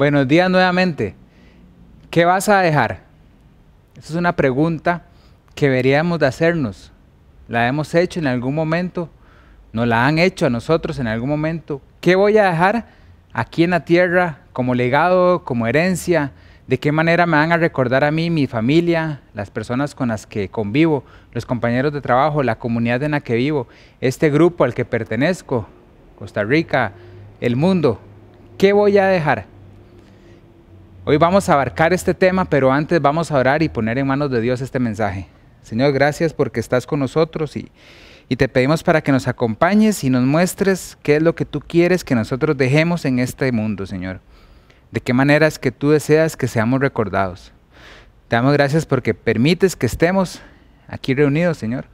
Buenos días nuevamente. ¿Qué vas a dejar? Esa es una pregunta que deberíamos de hacernos. La hemos hecho en algún momento, nos la han hecho a nosotros en algún momento. ¿Qué voy a dejar aquí en la tierra como legado, como herencia? ¿De qué manera me van a recordar a mí, mi familia, las personas con las que convivo, los compañeros de trabajo, la comunidad en la que vivo, este grupo al que pertenezco, Costa Rica, el mundo? ¿Qué voy a dejar? Hoy vamos a abarcar este tema, pero antes vamos a orar y poner en manos de Dios este mensaje. Señor, gracias porque estás con nosotros y, te pedimos para que nos acompañes y nos muestres qué es lo que tú quieres que nosotros dejemos en este mundo, Señor. De qué manera es que tú deseas que seamos recordados. Te damos gracias porque permites que estemos aquí reunidos, Señor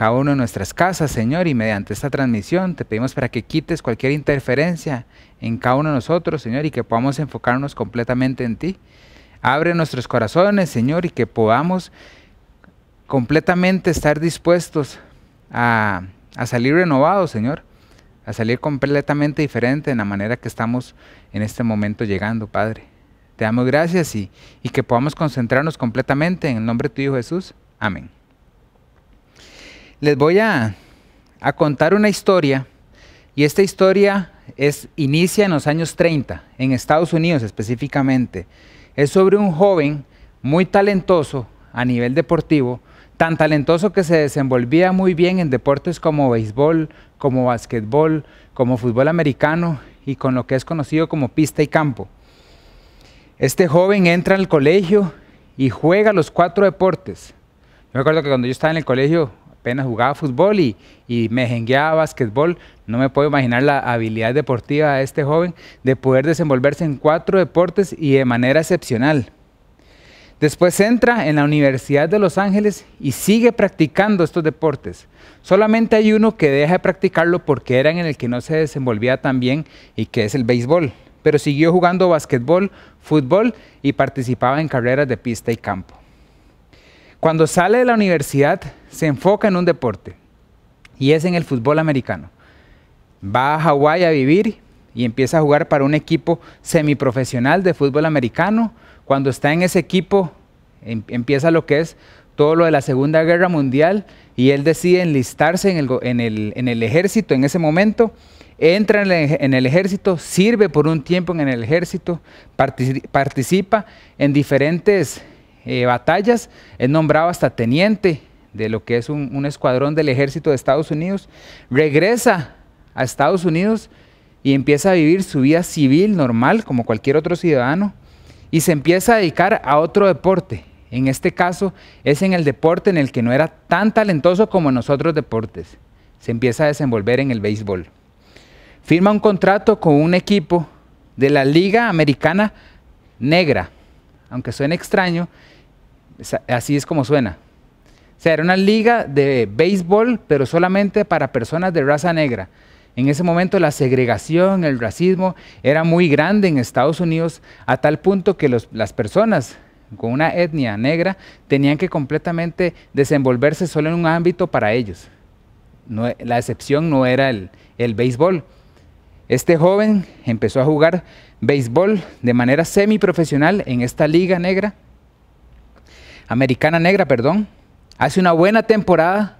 cada uno de nuestras casas, Señor, y mediante esta transmisión te pedimos para que quites cualquier interferencia en cada uno de nosotros, Señor, y que podamos enfocarnos completamente en ti. Abre nuestros corazones, Señor, y que podamos completamente estar dispuestos a, a salir renovados, Señor, a salir completamente diferente en la manera que estamos en este momento llegando, Padre. Te damos gracias y, y que podamos concentrarnos completamente en el nombre de tu Hijo Jesús. Amén les voy a, contar una historia y esta historia es, inicia en los años 30, en Estados Unidos específicamente. Es sobre un joven muy talentoso a nivel deportivo, tan talentoso que se desenvolvía muy bien en deportes como béisbol, como básquetbol, como fútbol americano y con lo que es conocido como pista y campo. Este joven entra al colegio y juega los cuatro deportes. Yo me acuerdo que cuando yo estaba en el colegio, apenas jugaba fútbol y, me jengueaba básquetbol. No me puedo imaginar la habilidad deportiva de este joven de poder desenvolverse en cuatro deportes y de manera excepcional. Después entra en la Universidad de Los Ángeles y sigue practicando estos deportes. Solamente hay uno que deja de practicarlo porque era en el que no se desenvolvía tan bien y que es el béisbol. Pero siguió jugando básquetbol, fútbol y participaba en carreras de pista y campo. Cuando sale de la universidad, se enfoca en un deporte y es en el fútbol americano. Va a Hawái a vivir y empieza a jugar para un equipo semiprofesional de fútbol americano. Cuando está en ese equipo, em, empieza lo que es todo lo de la Segunda Guerra Mundial y él decide enlistarse en el, ejército en ese momento. Entra en el, ejército, sirve por un tiempo en el ejército, participa en diferentes eh, batallas, es nombrado hasta teniente de lo que es un, escuadrón del ejército de Estados Unidos, regresa a Estados Unidos y empieza a vivir su vida civil normal como cualquier otro ciudadano y se empieza a dedicar a otro deporte. En este caso es en el deporte en el que no era tan talentoso como en los otros deportes. Se empieza a desenvolver en el béisbol. Firma un contrato con un equipo de la Liga Americana Negra. Aunque suene extraño, Así es como suena. O sea, era una liga de béisbol, pero solamente para personas de raza negra. En ese momento la segregación, el racismo era muy grande en Estados Unidos, a tal punto que las personas con una etnia negra tenían que completamente desenvolverse solo en un ámbito para ellos. la excepción no era el, el béisbol. Este joven empezó a jugar béisbol de manera semiprofesional en esta liga negra americana negra, perdón, hace una buena temporada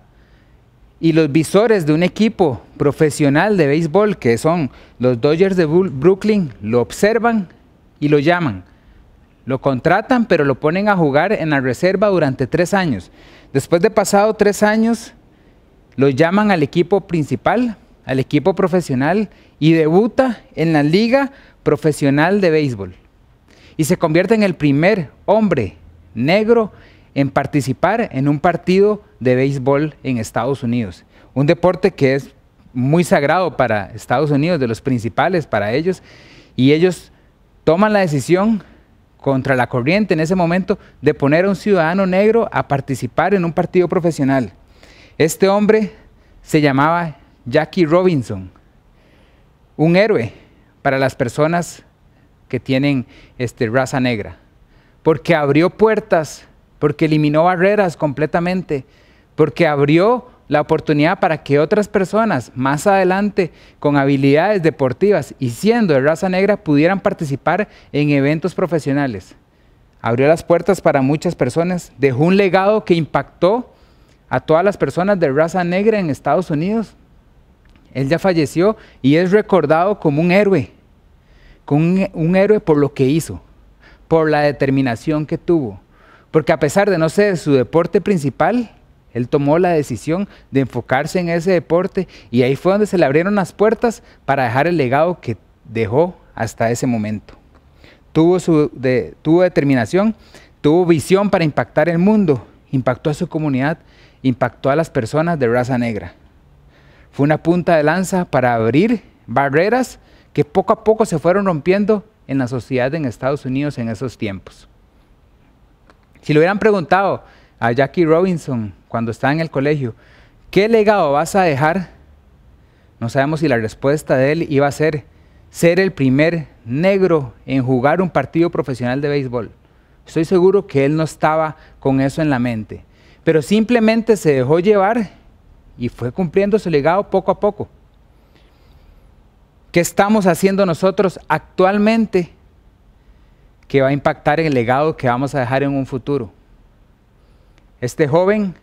y los visores de un equipo profesional de béisbol, que son los Dodgers de Brooklyn, lo observan y lo llaman. Lo contratan, pero lo ponen a jugar en la reserva durante tres años. Después de pasado tres años, lo llaman al equipo principal, al equipo profesional, y debuta en la Liga Profesional de Béisbol. Y se convierte en el primer hombre negro en participar en un partido de béisbol en Estados Unidos. Un deporte que es muy sagrado para Estados Unidos, de los principales para ellos, y ellos toman la decisión contra la corriente en ese momento de poner a un ciudadano negro a participar en un partido profesional. Este hombre se llamaba Jackie Robinson, un héroe para las personas que tienen este, raza negra porque abrió puertas, porque eliminó barreras completamente, porque abrió la oportunidad para que otras personas más adelante con habilidades deportivas y siendo de raza negra pudieran participar en eventos profesionales. Abrió las puertas para muchas personas, dejó un legado que impactó a todas las personas de raza negra en Estados Unidos. Él ya falleció y es recordado como un héroe, como un, héroe por lo que hizo, por la determinación que tuvo. Porque a pesar de no ser su deporte principal, él tomó la decisión de enfocarse en ese deporte y ahí fue donde se le abrieron las puertas para dejar el legado que dejó hasta ese momento. Tuvo, su, tuvo determinación, tuvo visión para impactar el mundo, impactó a su comunidad, impactó a las personas de raza negra. Fue una punta de lanza para abrir barreras que poco a poco se fueron rompiendo en la sociedad en Estados Unidos en esos tiempos. Si le hubieran preguntado a Jackie Robinson cuando estaba en el colegio, ¿qué legado vas a dejar? No sabemos si la respuesta de él iba a ser ser el primer negro en jugar un partido profesional de béisbol. Estoy seguro que él no estaba con eso en la mente, pero simplemente se dejó llevar y fue cumpliendo su legado poco a poco. ¿Qué estamos haciendo nosotros actualmente que va a impactar el legado que vamos a dejar en un futuro? Este joven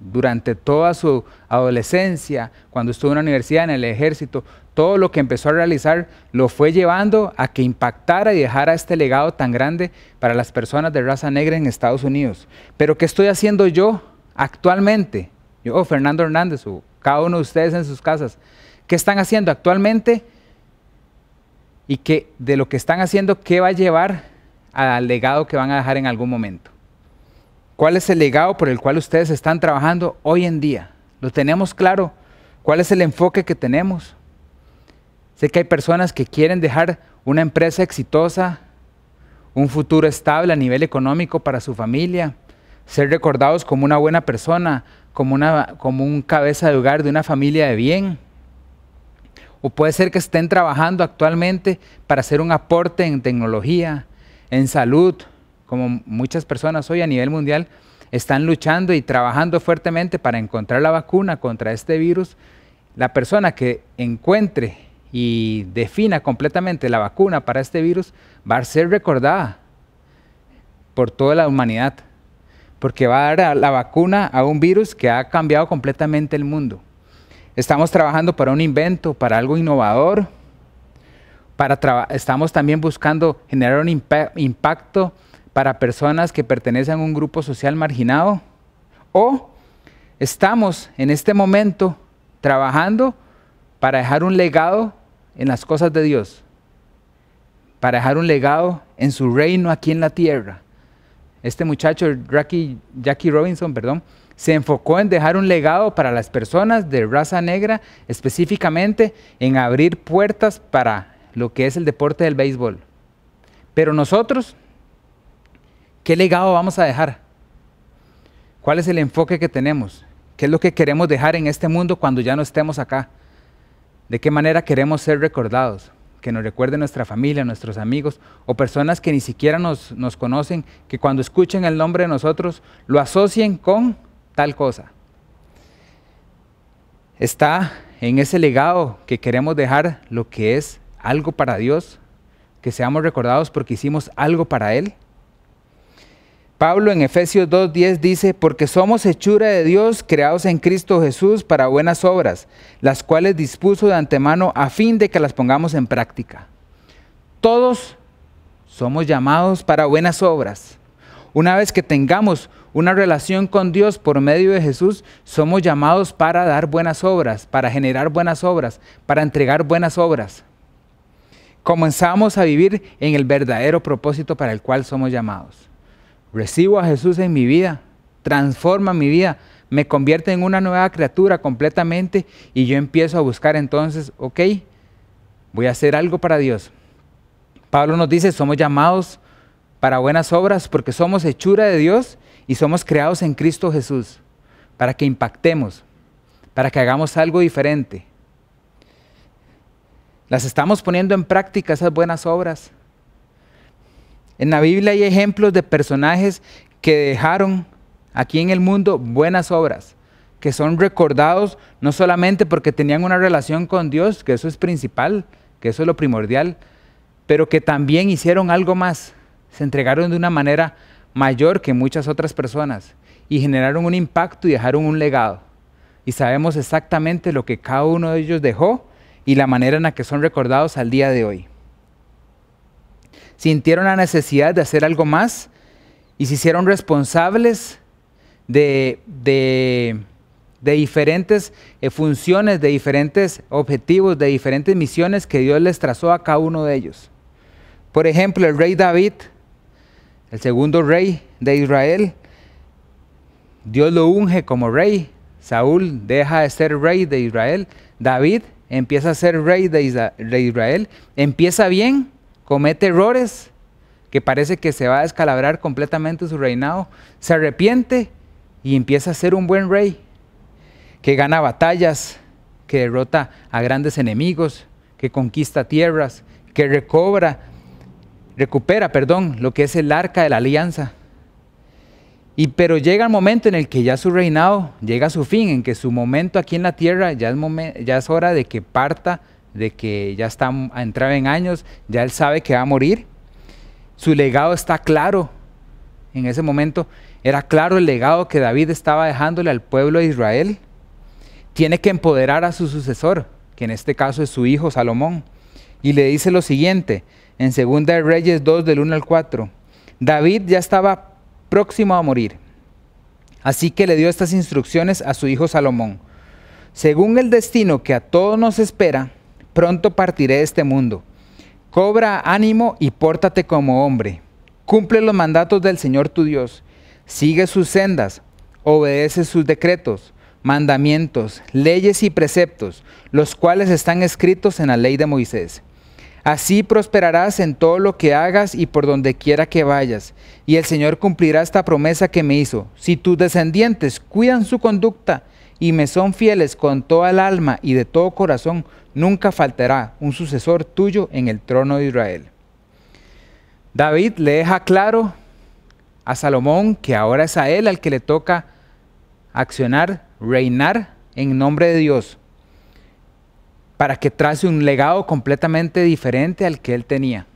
durante toda su adolescencia, cuando estuvo en la universidad, en el ejército, todo lo que empezó a realizar lo fue llevando a que impactara y dejara este legado tan grande para las personas de raza negra en Estados Unidos. Pero ¿qué estoy haciendo yo actualmente? Yo, Fernando Hernández, o cada uno de ustedes en sus casas, ¿qué están haciendo actualmente? Y que de lo que están haciendo, ¿qué va a llevar al legado que van a dejar en algún momento? ¿Cuál es el legado por el cual ustedes están trabajando hoy en día? ¿Lo tenemos claro? ¿Cuál es el enfoque que tenemos? Sé que hay personas que quieren dejar una empresa exitosa, un futuro estable a nivel económico para su familia, ser recordados como una buena persona, como, una, como un cabeza de hogar de una familia de bien. O puede ser que estén trabajando actualmente para hacer un aporte en tecnología, en salud, como muchas personas hoy a nivel mundial están luchando y trabajando fuertemente para encontrar la vacuna contra este virus, la persona que encuentre y defina completamente la vacuna para este virus va a ser recordada por toda la humanidad, porque va a dar la vacuna a un virus que ha cambiado completamente el mundo. Estamos trabajando para un invento, para algo innovador, para estamos también buscando generar un impacto para personas que pertenecen a un grupo social marginado o estamos en este momento trabajando para dejar un legado en las cosas de Dios, para dejar un legado en su reino aquí en la tierra. Este muchacho, Jackie, Robinson, perdón, se enfocó en dejar un legado para las personas de raza negra, específicamente en abrir puertas para lo que es el deporte del béisbol. Pero nosotros ¿Qué legado vamos a dejar? ¿Cuál es el enfoque que tenemos? ¿Qué es lo que queremos dejar en este mundo cuando ya no estemos acá? ¿De qué manera queremos ser recordados? Que nos recuerde nuestra familia, nuestros amigos o personas que ni siquiera nos, nos conocen, que cuando escuchen el nombre de nosotros lo asocien con tal cosa. Está en ese legado que queremos dejar lo que es algo para Dios, que seamos recordados porque hicimos algo para Él. Pablo en Efesios 2.10 dice, porque somos hechura de Dios, creados en Cristo Jesús para buenas obras, las cuales dispuso de antemano a fin de que las pongamos en práctica. Todos somos llamados para buenas obras. Una vez que tengamos una relación con Dios por medio de Jesús, somos llamados para dar buenas obras, para generar buenas obras, para entregar buenas obras. Comenzamos a vivir en el verdadero propósito para el cual somos llamados recibo a Jesús en mi vida, transforma mi vida, me convierte en una nueva criatura completamente y yo empiezo a buscar entonces, ok, voy a hacer algo para Dios. Pablo nos dice, somos llamados para buenas obras porque somos hechura de Dios y somos creados en Cristo Jesús, para que impactemos, para que hagamos algo diferente. Las estamos poniendo en práctica esas buenas obras. En la Biblia hay ejemplos de personajes que dejaron aquí en el mundo buenas obras. que son recordados no solamente porque tenían una relación con Dios, que eso es principal, que eso es lo primordial, pero que también hicieron algo más, se entregaron de una manera mayor que muchas otras personas y generaron un impacto y dejaron un legado. Y sabemos exactamente lo que cada uno de ellos dejó y la manera en la que son recordados al día de hoy. Sintieron la necesidad de hacer algo más y se hicieron responsables de, de, diferentes eh, funciones, de diferentes objetivos, de diferentes misiones que Dios les trazó a cada uno de ellos. Por ejemplo, el rey David, el segundo rey de Israel, Dios lo unge como rey. Saúl deja de ser rey de Israel. David empieza a ser rey de Israel. Empieza bien, comete errores, que parece que se va a descalabrar completamente su reinado. Se arrepiente y empieza a ser un buen rey, que gana batallas, que derrota a grandes enemigos, que conquista tierras, que recobra, recupera, perdón, lo que es el arca de la alianza. Y pero llega el momento en el que ya su reinado llega a su fin, en que su momento aquí en la tierra ya es, ya es hora de que parta, de que ya está a entrar en años, ya él sabe que va a morir. Su legado está claro. En ese momento era claro el legado que David estaba dejándole al pueblo de Israel. Tiene que empoderar a su sucesor, que en este caso es su hijo Salomón. Y le dice lo siguiente, en 2 Reyes 2 del 1 al 4. David ya estaba próximo a morir. Así que le dio estas instrucciones a su hijo Salomón. Según el destino que a todos nos espera, pronto partiré de este mundo. Cobra ánimo y pórtate como hombre. Cumple los mandatos del Señor tu Dios. Sigue sus sendas, obedece sus decretos, mandamientos, leyes y preceptos, los cuales están escritos en la ley de Moisés. Así prosperarás en todo lo que hagas y por donde quiera que vayas. Y el Señor cumplirá esta promesa que me hizo. Si tus descendientes cuidan su conducta y me son fieles con toda el alma y de todo corazón, nunca faltará un sucesor tuyo en el trono de Israel. David le deja claro a Salomón que ahora es a él al que le toca accionar, reinar en nombre de Dios, para que trace un legado completamente diferente al que él tenía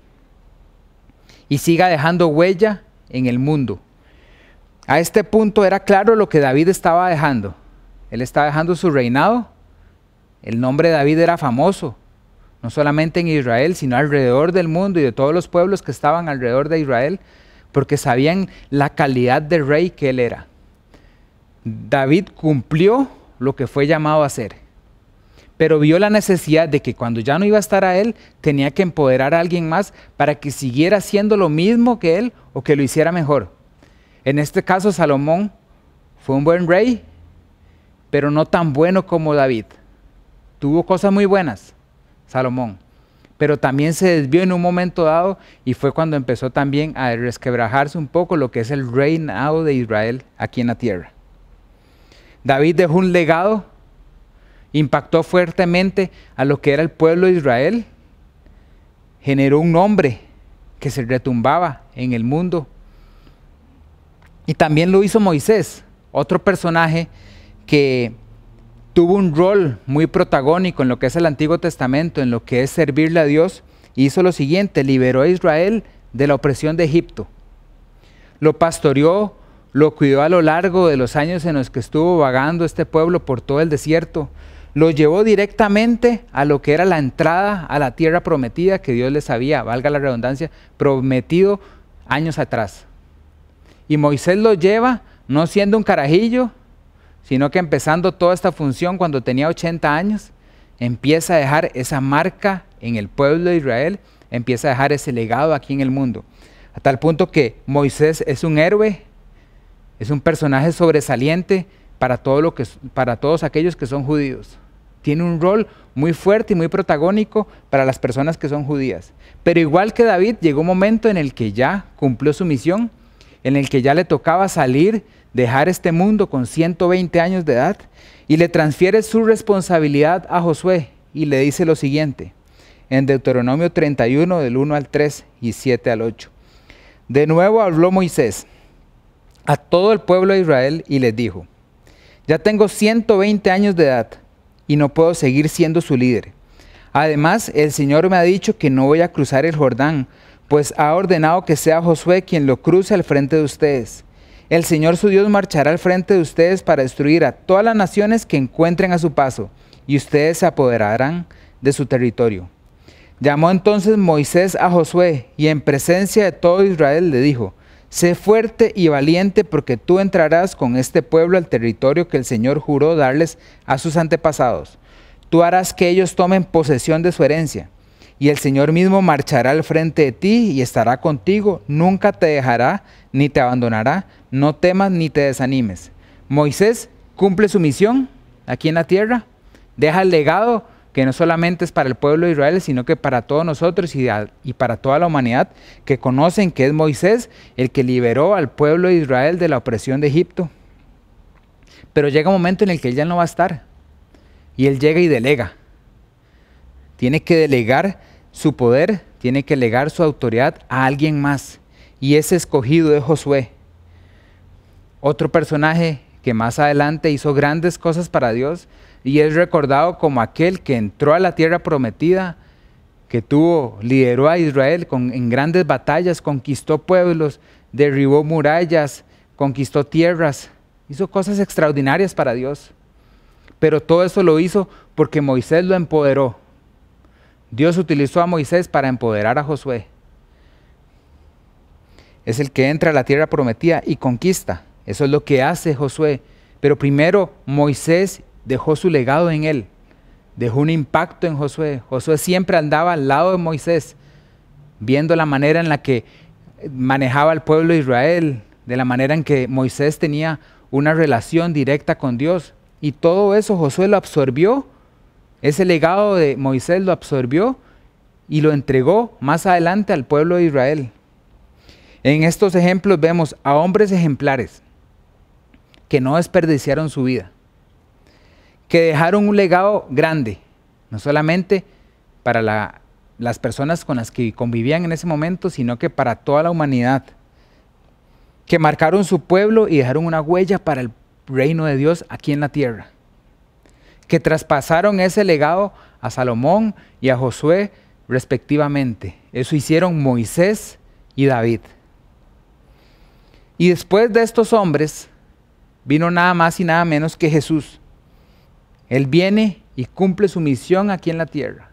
y siga dejando huella en el mundo. A este punto era claro lo que David estaba dejando. Él estaba dejando su reinado, el nombre de David era famoso, no solamente en Israel, sino alrededor del mundo y de todos los pueblos que estaban alrededor de Israel, porque sabían la calidad de rey que él era. David cumplió lo que fue llamado a hacer, pero vio la necesidad de que cuando ya no iba a estar a él, tenía que empoderar a alguien más para que siguiera haciendo lo mismo que él o que lo hiciera mejor. En este caso, Salomón fue un buen rey, pero no tan bueno como David. Tuvo cosas muy buenas, Salomón, pero también se desvió en un momento dado y fue cuando empezó también a resquebrajarse un poco lo que es el reinado de Israel aquí en la tierra. David dejó un legado, impactó fuertemente a lo que era el pueblo de Israel, generó un nombre que se retumbaba en el mundo. Y también lo hizo Moisés, otro personaje que tuvo un rol muy protagónico en lo que es el Antiguo Testamento, en lo que es servirle a Dios, hizo lo siguiente, liberó a Israel de la opresión de Egipto. Lo pastoreó, lo cuidó a lo largo de los años en los que estuvo vagando este pueblo por todo el desierto. Lo llevó directamente a lo que era la entrada a la tierra prometida que Dios les había, valga la redundancia, prometido años atrás. Y Moisés lo lleva no siendo un carajillo, sino que empezando toda esta función cuando tenía 80 años, empieza a dejar esa marca en el pueblo de Israel, empieza a dejar ese legado aquí en el mundo. A tal punto que Moisés es un héroe, es un personaje sobresaliente para, todo lo que, para todos aquellos que son judíos. Tiene un rol muy fuerte y muy protagónico para las personas que son judías. Pero igual que David, llegó un momento en el que ya cumplió su misión, en el que ya le tocaba salir dejar este mundo con 120 años de edad y le transfiere su responsabilidad a Josué y le dice lo siguiente en Deuteronomio 31 del 1 al 3 y 7 al 8. De nuevo habló Moisés a todo el pueblo de Israel y les dijo, Ya tengo 120 años de edad y no puedo seguir siendo su líder. Además, el Señor me ha dicho que no voy a cruzar el Jordán, pues ha ordenado que sea Josué quien lo cruce al frente de ustedes. El Señor su Dios marchará al frente de ustedes para destruir a todas las naciones que encuentren a su paso, y ustedes se apoderarán de su territorio. Llamó entonces Moisés a Josué, y en presencia de todo Israel le dijo, Sé fuerte y valiente porque tú entrarás con este pueblo al territorio que el Señor juró darles a sus antepasados. Tú harás que ellos tomen posesión de su herencia. Y el Señor mismo marchará al frente de ti y estará contigo. Nunca te dejará ni te abandonará. No temas ni te desanimes. Moisés cumple su misión aquí en la tierra. Deja el legado que no solamente es para el pueblo de Israel, sino que para todos nosotros y, para toda la humanidad que conocen que es Moisés el que liberó al pueblo de Israel de la opresión de Egipto. Pero llega un momento en el que él ya no va a estar. Y él llega y delega. Tiene que delegar su poder, tiene que delegar su autoridad a alguien más. Y ese escogido es Josué. Otro personaje que más adelante hizo grandes cosas para Dios y es recordado como aquel que entró a la tierra prometida, que tuvo, lideró a Israel en grandes batallas, conquistó pueblos, derribó murallas, conquistó tierras, hizo cosas extraordinarias para Dios. Pero todo eso lo hizo porque Moisés lo empoderó. Dios utilizó a Moisés para empoderar a Josué. Es el que entra a la tierra prometida y conquista. Eso es lo que hace Josué. Pero primero Moisés dejó su legado en él, dejó un impacto en Josué. Josué siempre andaba al lado de Moisés, viendo la manera en la que manejaba al pueblo de Israel, de la manera en que Moisés tenía una relación directa con Dios. Y todo eso Josué lo absorbió, ese legado de Moisés lo absorbió y lo entregó más adelante al pueblo de Israel. En estos ejemplos vemos a hombres ejemplares que no desperdiciaron su vida que dejaron un legado grande, no solamente para las personas con las que convivían en ese momento, sino que para toda la humanidad, que marcaron su pueblo y dejaron una huella para el reino de Dios aquí en la tierra, que traspasaron ese legado a Salomón y a Josué respectivamente. Eso hicieron Moisés y David. Y después de estos hombres vino nada más y nada menos que Jesús él viene y cumple su misión aquí en la tierra.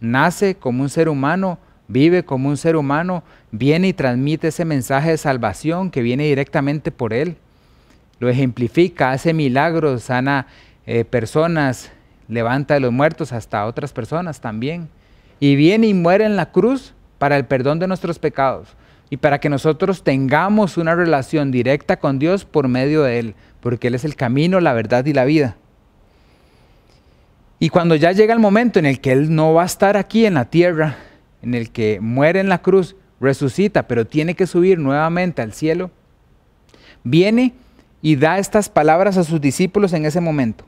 Nace como un ser humano, vive como un ser humano, viene y transmite ese mensaje de salvación que viene directamente por Él. Lo ejemplifica, hace milagros, sana eh, personas, levanta de los muertos hasta otras personas también. Y viene y muere en la cruz para el perdón de nuestros pecados y para que nosotros tengamos una relación directa con Dios por medio de Él, porque Él es el camino, la verdad y la vida. Y cuando ya llega el momento en el que Él no va a estar aquí en la tierra, en el que muere en la cruz, resucita, pero tiene que subir nuevamente al cielo, viene y da estas palabras a sus discípulos en ese momento.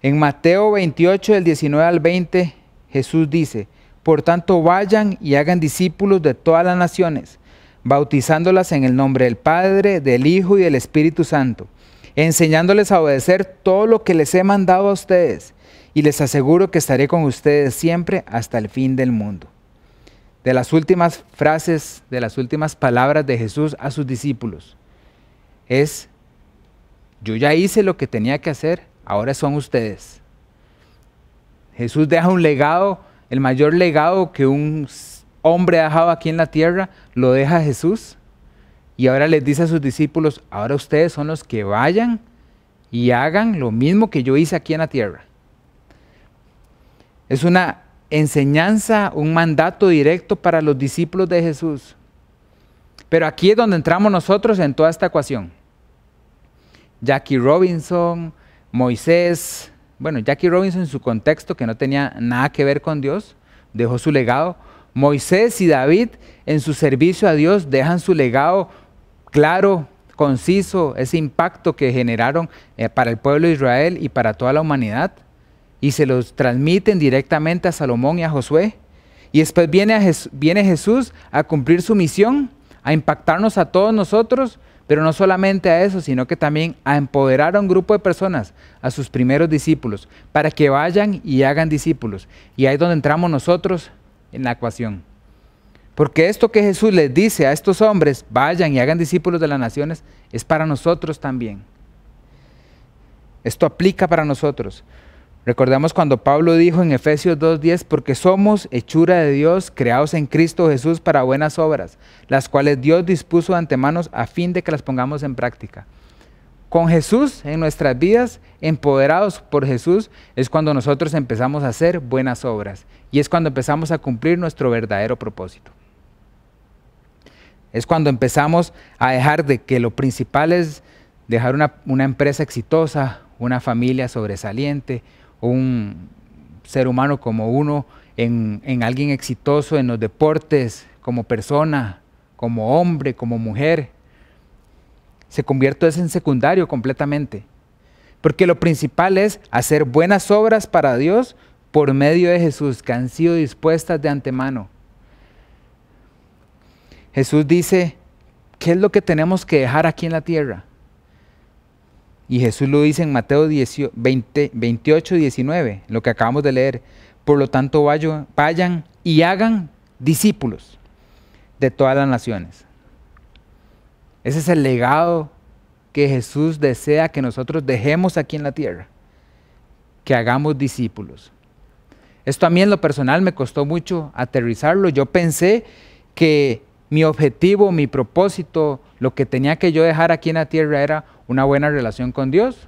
En Mateo 28, del 19 al 20, Jesús dice, por tanto vayan y hagan discípulos de todas las naciones, bautizándolas en el nombre del Padre, del Hijo y del Espíritu Santo, enseñándoles a obedecer todo lo que les he mandado a ustedes y les aseguro que estaré con ustedes siempre hasta el fin del mundo. De las últimas frases, de las últimas palabras de Jesús a sus discípulos, es, yo ya hice lo que tenía que hacer, ahora son ustedes. Jesús deja un legado, el mayor legado que un hombre ha dejado aquí en la tierra, lo deja Jesús. Y ahora les dice a sus discípulos, ahora ustedes son los que vayan y hagan lo mismo que yo hice aquí en la tierra. Es una enseñanza, un mandato directo para los discípulos de Jesús. Pero aquí es donde entramos nosotros en toda esta ecuación. Jackie Robinson, Moisés, bueno, Jackie Robinson en su contexto que no tenía nada que ver con Dios, dejó su legado. Moisés y David en su servicio a Dios dejan su legado claro, conciso, ese impacto que generaron eh, para el pueblo de Israel y para toda la humanidad y se los transmiten directamente a Salomón y a Josué. Y después viene, viene Jesús a cumplir su misión, a impactarnos a todos nosotros Pero no solamente a eso, sino que también a empoderar a un grupo de personas, a sus primeros discípulos, para que vayan y hagan discípulos. Y ahí es donde entramos nosotros en la ecuación. Porque esto que Jesús les dice a estos hombres, vayan y hagan discípulos de las naciones, es para nosotros también. Esto aplica para nosotros. Recordemos cuando Pablo dijo en Efesios 2.10, porque somos hechura de Dios, creados en Cristo Jesús para buenas obras, las cuales Dios dispuso de antemano a fin de que las pongamos en práctica. Con Jesús en nuestras vidas, empoderados por Jesús, es cuando nosotros empezamos a hacer buenas obras y es cuando empezamos a cumplir nuestro verdadero propósito. Es cuando empezamos a dejar de que lo principal es dejar una, una empresa exitosa, una familia sobresaliente, un ser humano como uno, en, alguien exitoso en los deportes, como persona, como hombre, como mujer. Se convierte en secundario completamente. Porque lo principal es hacer buenas obras para Dios por medio de Jesús, que han sido dispuestas de antemano. Jesús dice, ¿qué es lo que tenemos que dejar aquí en la tierra? Y Jesús lo dice en Mateo 28, 19, lo que acabamos de leer. Por lo tanto, vayan y hagan discípulos de todas las naciones. Ese es el legado que Jesús desea que nosotros dejemos aquí en la tierra, que hagamos discípulos. Esto a mí en lo personal me costó mucho aterrizarlo. Yo pensé que mi objetivo, mi propósito, lo que tenía que yo dejar aquí en la tierra era una buena relación con Dios.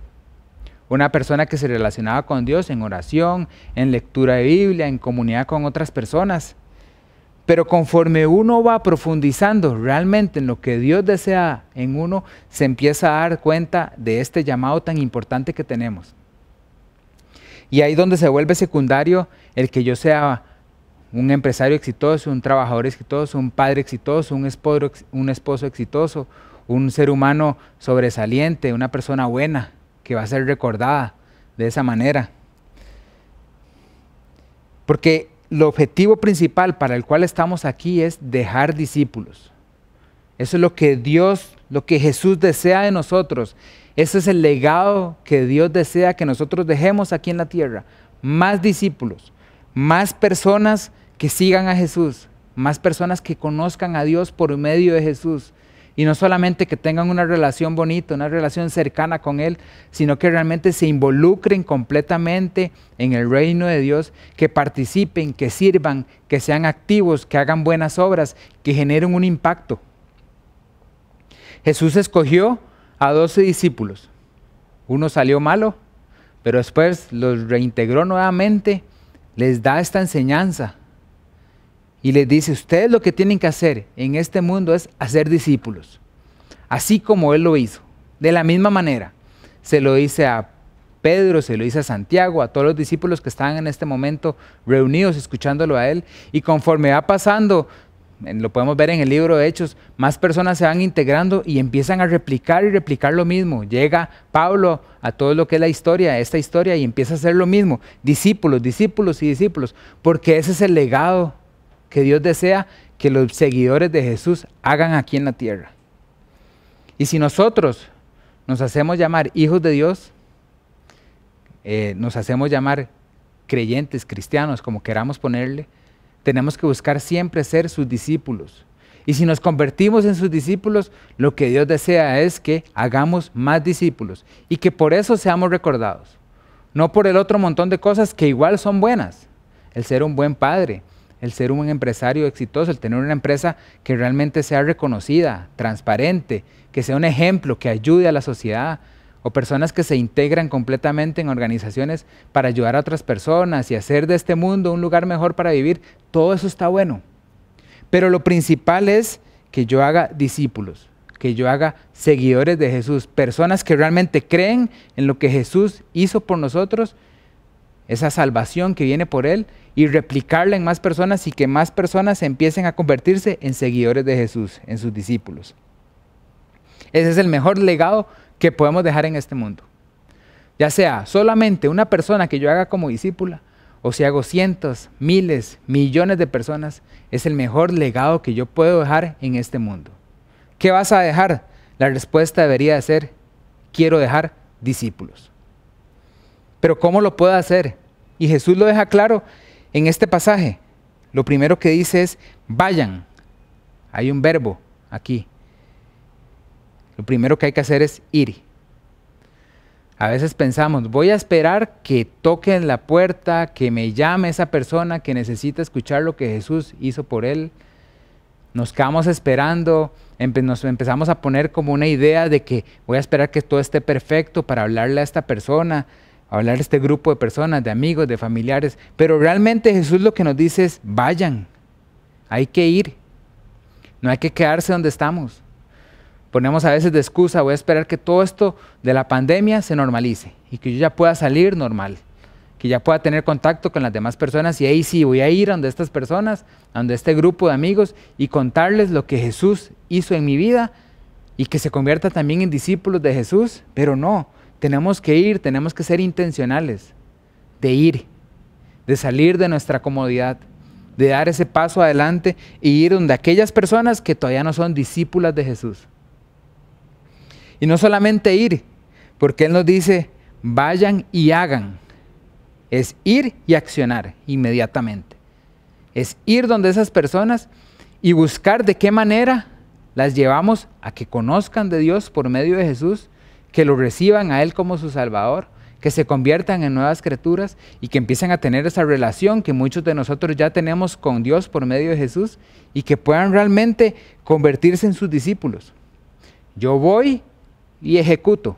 Una persona que se relacionaba con Dios en oración, en lectura de Biblia, en comunidad con otras personas. Pero conforme uno va profundizando realmente en lo que Dios desea en uno, se empieza a dar cuenta de este llamado tan importante que tenemos. Y ahí donde se vuelve secundario el que yo sea un empresario exitoso, un trabajador exitoso, un padre exitoso, un esposo, un esposo exitoso, un ser humano sobresaliente, una persona buena que va a ser recordada de esa manera. Porque el objetivo principal para el cual estamos aquí es dejar discípulos. Eso es lo que Dios, lo que Jesús desea de nosotros. Ese es el legado que Dios desea que nosotros dejemos aquí en la tierra. Más discípulos, más personas que sigan a Jesús, más personas que conozcan a Dios por medio de Jesús. Y no solamente que tengan una relación bonita, una relación cercana con Él, sino que realmente se involucren completamente en el reino de Dios, que participen, que sirvan, que sean activos, que hagan buenas obras, que generen un impacto. Jesús escogió a doce discípulos. Uno salió malo, pero después los reintegró nuevamente, les da esta enseñanza y les dice, ustedes lo que tienen que hacer en este mundo es hacer discípulos, así como Él lo hizo. De la misma manera, se lo dice a Pedro, se lo dice a Santiago, a todos los discípulos que estaban en este momento reunidos escuchándolo a Él. Y conforme va pasando, lo podemos ver en el libro de Hechos, más personas se van integrando y empiezan a replicar y replicar lo mismo. Llega Pablo a todo lo que es la historia, esta historia, y empieza a hacer lo mismo. Discípulos, discípulos y discípulos, porque ese es el legado que Dios desea que los seguidores de Jesús hagan aquí en la tierra. Y si nosotros nos hacemos llamar hijos de Dios, eh, nos hacemos llamar creyentes, cristianos, como queramos ponerle, tenemos que buscar siempre ser sus discípulos. Y si nos convertimos en sus discípulos, lo que Dios desea es que hagamos más discípulos y que por eso seamos recordados. No por el otro montón de cosas que igual son buenas. El ser un buen padre, el ser un empresario exitoso, el tener una empresa que realmente sea reconocida, transparente, que sea un ejemplo, que ayude a la sociedad, o personas que se integran completamente en organizaciones para ayudar a otras personas y hacer de este mundo un lugar mejor para vivir, todo eso está bueno. Pero lo principal es que yo haga discípulos, que yo haga seguidores de Jesús, personas que realmente creen en lo que Jesús hizo por nosotros, esa salvación que viene por Él y replicarla en más personas y que más personas empiecen a convertirse en seguidores de Jesús, en sus discípulos. Ese es el mejor legado que podemos dejar en este mundo. Ya sea solamente una persona que yo haga como discípula, o si hago cientos, miles, millones de personas, es el mejor legado que yo puedo dejar en este mundo. ¿Qué vas a dejar? la respuesta debería ser, quiero dejar discípulos. Pero ¿cómo lo puedo hacer? Y Jesús lo deja claro en este pasaje. Lo primero que dice es, vayan. Hay un verbo aquí. Lo primero que hay que hacer es ir. A veces pensamos, voy a esperar que toquen la puerta, que me llame esa persona que necesita escuchar lo que Jesús hizo por él. Nos quedamos esperando, nos empezamos a poner como una idea de que voy a esperar que todo esté perfecto para hablarle a esta persona, hablar a este grupo de personas, de amigos, de familiares. Pero realmente Jesús lo que nos dice es, vayan, hay que ir, no hay que quedarse donde estamos ponemos a veces de excusa, voy a esperar que todo esto de la pandemia se normalice y que yo ya pueda salir normal, que ya pueda tener contacto con las demás personas y ahí sí voy a ir a donde estas personas, a donde este grupo de amigos y contarles lo que Jesús hizo en mi vida y que se convierta también en discípulos de Jesús, pero no, tenemos que ir, tenemos que ser intencionales de ir, de salir de nuestra comodidad, de dar ese paso adelante y ir donde aquellas personas que todavía no son discípulas de Jesús. Y no solamente ir, porque Él nos dice, vayan y hagan. Es ir y accionar inmediatamente. Es ir donde esas personas y buscar de qué manera las llevamos a que conozcan de Dios por medio de Jesús, que lo reciban a Él como su Salvador, que se conviertan en nuevas criaturas y que empiecen a tener esa relación que muchos de nosotros ya tenemos con Dios por medio de Jesús y que puedan realmente convertirse en sus discípulos. Yo voy y ejecuto.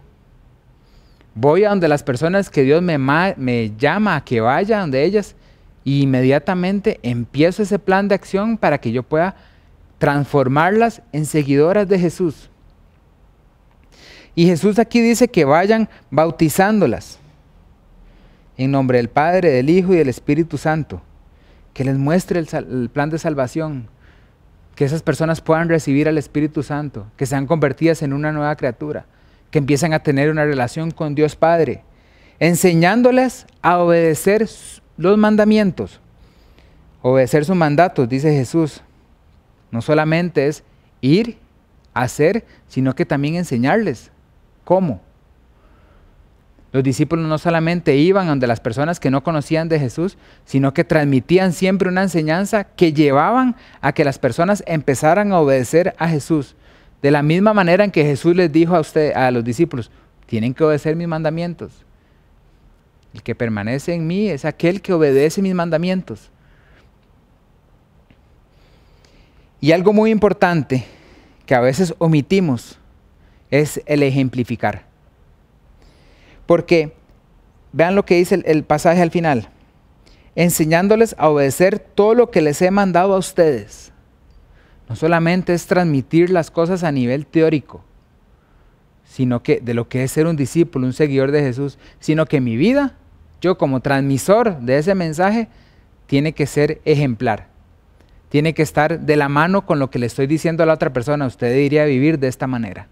Voy a donde las personas que Dios me, me llama a que vaya donde ellas y inmediatamente empiezo ese plan de acción para que yo pueda transformarlas en seguidoras de Jesús. Y Jesús aquí dice que vayan bautizándolas en nombre del Padre, del Hijo y del Espíritu Santo, que les muestre el, plan de salvación, que esas personas puedan recibir al Espíritu Santo, que sean convertidas en una nueva criatura, que empiezan a tener una relación con Dios Padre, enseñándoles a obedecer los mandamientos, obedecer sus mandatos, dice Jesús. No solamente es ir, hacer, sino que también enseñarles. ¿Cómo? Los discípulos no solamente iban donde las personas que no conocían de Jesús, sino que transmitían siempre una enseñanza que llevaban a que las personas empezaran a obedecer a Jesús. De la misma manera en que Jesús les dijo a, usted, a los discípulos, tienen que obedecer mis mandamientos. El que permanece en mí es aquel que obedece mis mandamientos. Y algo muy importante que a veces omitimos es el ejemplificar. Porque vean lo que dice el, pasaje al final, enseñándoles a obedecer todo lo que les he mandado a ustedes. No solamente es transmitir las cosas a nivel teórico, sino que de lo que es ser un discípulo, un seguidor de Jesús, sino que mi vida, yo como transmisor de ese mensaje, tiene que ser ejemplar. Tiene que estar de la mano con lo que le estoy diciendo a la otra persona. Usted debería vivir de esta manera.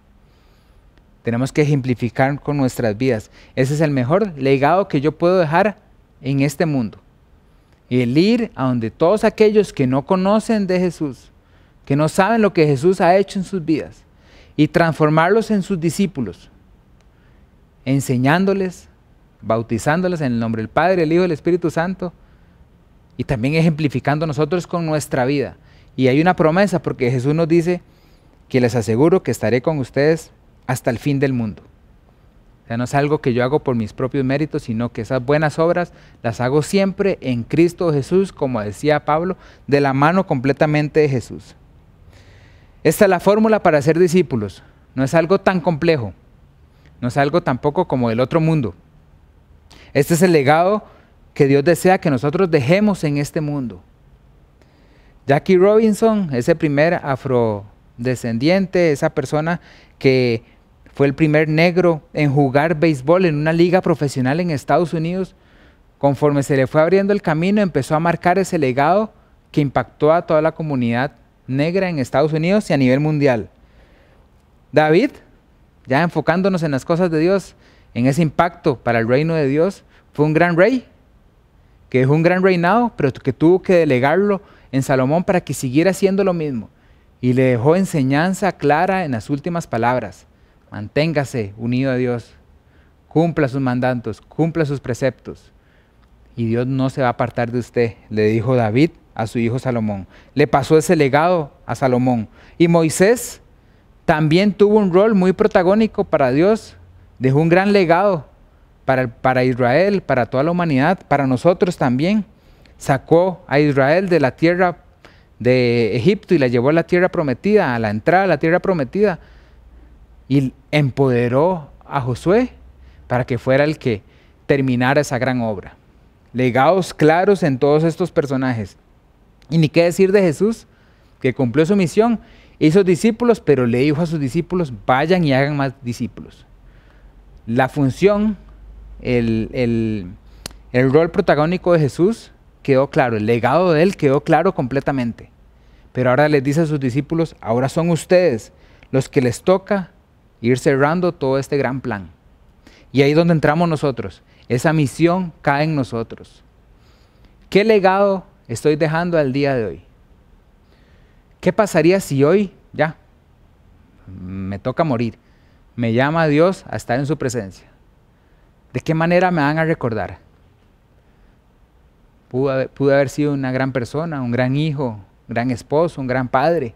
Tenemos que ejemplificar con nuestras vidas. Ese es el mejor legado que yo puedo dejar en este mundo. El ir a donde todos aquellos que no conocen de Jesús, que no saben lo que Jesús ha hecho en sus vidas, y transformarlos en sus discípulos, enseñándoles, bautizándoles en el nombre del Padre, el Hijo y el Espíritu Santo, y también ejemplificando nosotros con nuestra vida. Y hay una promesa porque Jesús nos dice que les aseguro que estaré con ustedes hasta el fin del mundo. O sea, no es algo que yo hago por mis propios méritos, sino que esas buenas obras las hago siempre en Cristo Jesús, como decía Pablo, de la mano completamente de Jesús. Esta es la fórmula para ser discípulos. No es algo tan complejo. No es algo tampoco como el otro mundo. Este es el legado que Dios desea que nosotros dejemos en este mundo. Jackie Robinson, ese primer afrodescendiente, esa persona que fue el primer negro en jugar béisbol en una liga profesional en Estados Unidos, conforme se le fue abriendo el camino, empezó a marcar ese legado que impactó a toda la comunidad negra en Estados Unidos y a nivel mundial. David, ya enfocándonos en las cosas de Dios, en ese impacto para el reino de Dios, fue un gran rey, que es un gran reinado, pero que tuvo que delegarlo en Salomón para que siguiera haciendo lo mismo. y le dejó enseñanza clara en las últimas palabras. Manténgase unido a Dios, cumpla sus mandatos, cumpla sus preceptos. Y Dios no se va a apartar de usted, le dijo David a su hijo Salomón. Le pasó ese legado a Salomón. Y Moisés también tuvo un rol muy protagónico para Dios, dejó un gran legado para, para Israel, para toda la humanidad, para nosotros también. Sacó a Israel de la tierra de Egipto y la llevó a la tierra prometida, a la entrada a la tierra prometida. Y empoderó a Josué para que fuera el que terminara esa gran obra. Legados claros en todos estos personajes. Y ni qué decir de Jesús, que cumplió su misión, hizo discípulos, pero le dijo a sus discípulos, vayan y hagan más discípulos. La función, el, el rol protagónico de Jesús quedó claro, el legado de él quedó claro completamente. Pero ahora les dice a sus discípulos, ahora son ustedes los que les toca ir cerrando todo este gran plan. Y ahí es donde entramos nosotros. Esa misión cae en nosotros. ¿Qué legado estoy dejando al día de hoy? ¿Qué pasaría si hoy, ya, me toca morir? Me llama Dios a estar en su presencia. ¿De qué manera me van a recordar? Pude haber, sido una gran persona, un gran hijo, un gran esposo, un gran padre,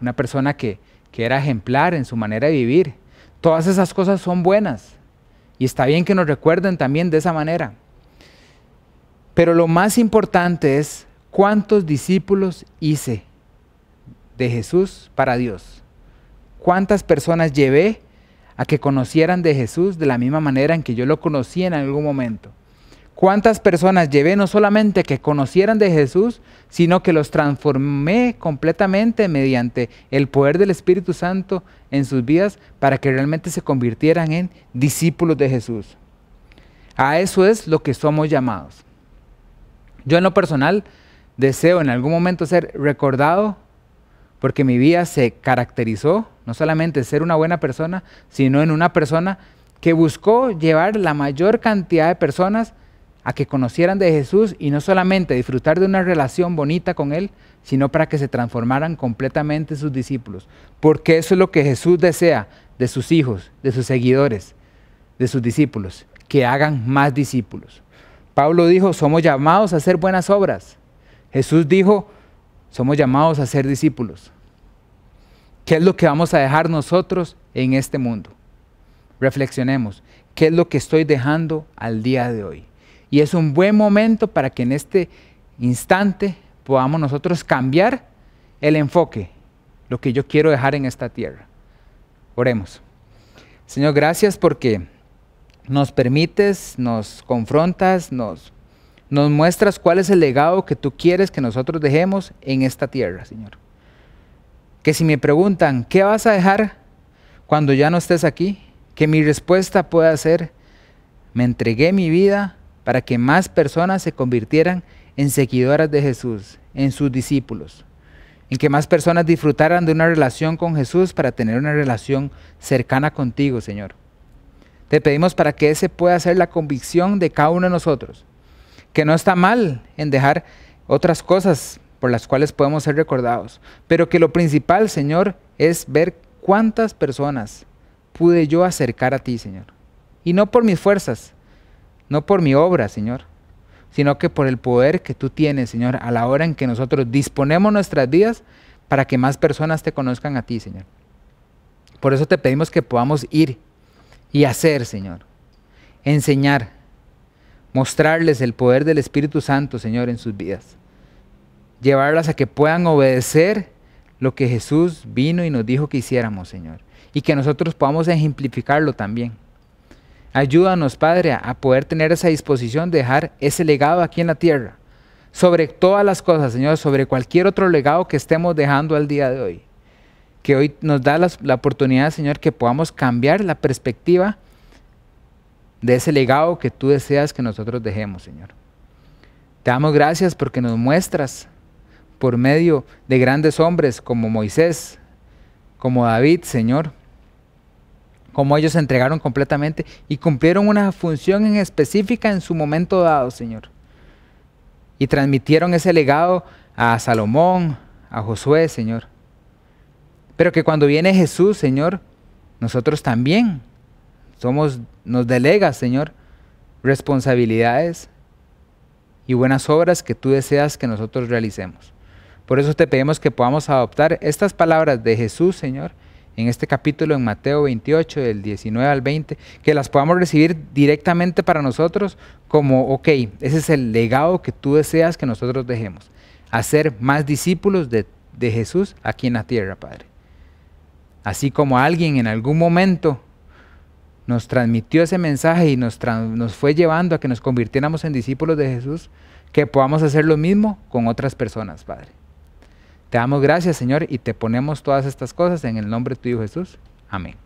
una persona que, que era ejemplar en su manera de vivir. Todas esas cosas son buenas y está bien que nos recuerden también de esa manera. Pero lo más importante es cuántos discípulos hice de Jesús para Dios. ¿Cuántas personas llevé a que conocieran de Jesús de la misma manera en que yo lo conocí en algún momento? ¿Cuántas personas llevé no solamente que conocieran de Jesús, sino que los transformé completamente mediante el poder del Espíritu Santo en sus vidas para que realmente se convirtieran en discípulos de Jesús? A eso es lo que somos llamados. Yo en lo personal deseo en algún momento ser recordado porque mi vida se caracterizó no solamente ser una buena persona, sino en una persona que buscó llevar la mayor cantidad de personas a que conocieran de Jesús y no solamente disfrutar de una relación bonita con Él, sino para que se transformaran completamente sus discípulos. Porque eso es lo que Jesús desea de sus hijos, de sus seguidores, de sus discípulos, que hagan más discípulos. Pablo dijo, somos llamados a hacer buenas obras. Jesús dijo, somos llamados a ser discípulos. ¿Qué es lo que vamos a dejar nosotros en este mundo? Reflexionemos. ¿Qué es lo que estoy dejando al día de hoy? Y es un buen momento para que en este instante podamos nosotros cambiar el enfoque, lo que yo quiero dejar en esta tierra. Oremos. Señor, gracias porque nos permites, nos confrontas, nos, nos muestras cuál es el legado que tú quieres que nosotros dejemos en esta tierra, Señor. Que si me preguntan, ¿qué vas a dejar cuando ya no estés aquí? Que mi respuesta pueda ser, me entregué mi vida para que más personas se convirtieran en seguidoras de Jesús, en sus discípulos, en que más personas disfrutaran de una relación con Jesús para tener una relación cercana contigo, Señor. Te pedimos para que ese pueda ser la convicción de cada uno de nosotros, que no está mal en dejar otras cosas por las cuales podemos ser recordados, pero que lo principal, Señor, es ver cuántas personas pude yo acercar a ti, Señor. Y no por mis fuerzas, no por mi obra, Señor, sino que por el poder que tú tienes, Señor, a la hora en que nosotros disponemos nuestras vidas para que más personas te conozcan a ti, Señor. Por eso te pedimos que podamos ir y hacer, Señor, enseñar, mostrarles el poder del Espíritu Santo, Señor, en sus vidas. Llevarlas a que puedan obedecer lo que Jesús vino y nos dijo que hiciéramos, Señor. Y que nosotros podamos ejemplificarlo también. Ayúdanos, Padre, a poder tener esa disposición de dejar ese legado aquí en la tierra. Sobre todas las cosas, Señor, sobre cualquier otro legado que estemos dejando al día de hoy. Que hoy nos da la, oportunidad, Señor, que podamos cambiar la perspectiva de ese legado que tú deseas que nosotros dejemos, Señor. Te damos gracias porque nos muestras por medio de grandes hombres como Moisés, como David, Señor, como ellos se entregaron completamente y cumplieron una función en específica en su momento dado, Señor. Y transmitieron ese legado a Salomón, a Josué, Señor. Pero que cuando viene Jesús, Señor, nosotros también somos, nos delegas, Señor, responsabilidades y buenas obras que tú deseas que nosotros realicemos. Por eso te pedimos que podamos adoptar estas palabras de Jesús, Señor, en este capítulo en Mateo 28, del 19 al 20, que las podamos recibir directamente para nosotros como, ok, ese es el legado que tú deseas que nosotros dejemos. Hacer más discípulos de, de Jesús aquí en la tierra, Padre. Así como alguien en algún momento nos transmitió ese mensaje y nos, nos fue llevando a que nos convirtiéramos en discípulos de Jesús, que podamos hacer lo mismo con otras personas, Padre. Te damos gracias, Señor, y te ponemos todas estas cosas en el nombre de tu Hijo Jesús. Amén.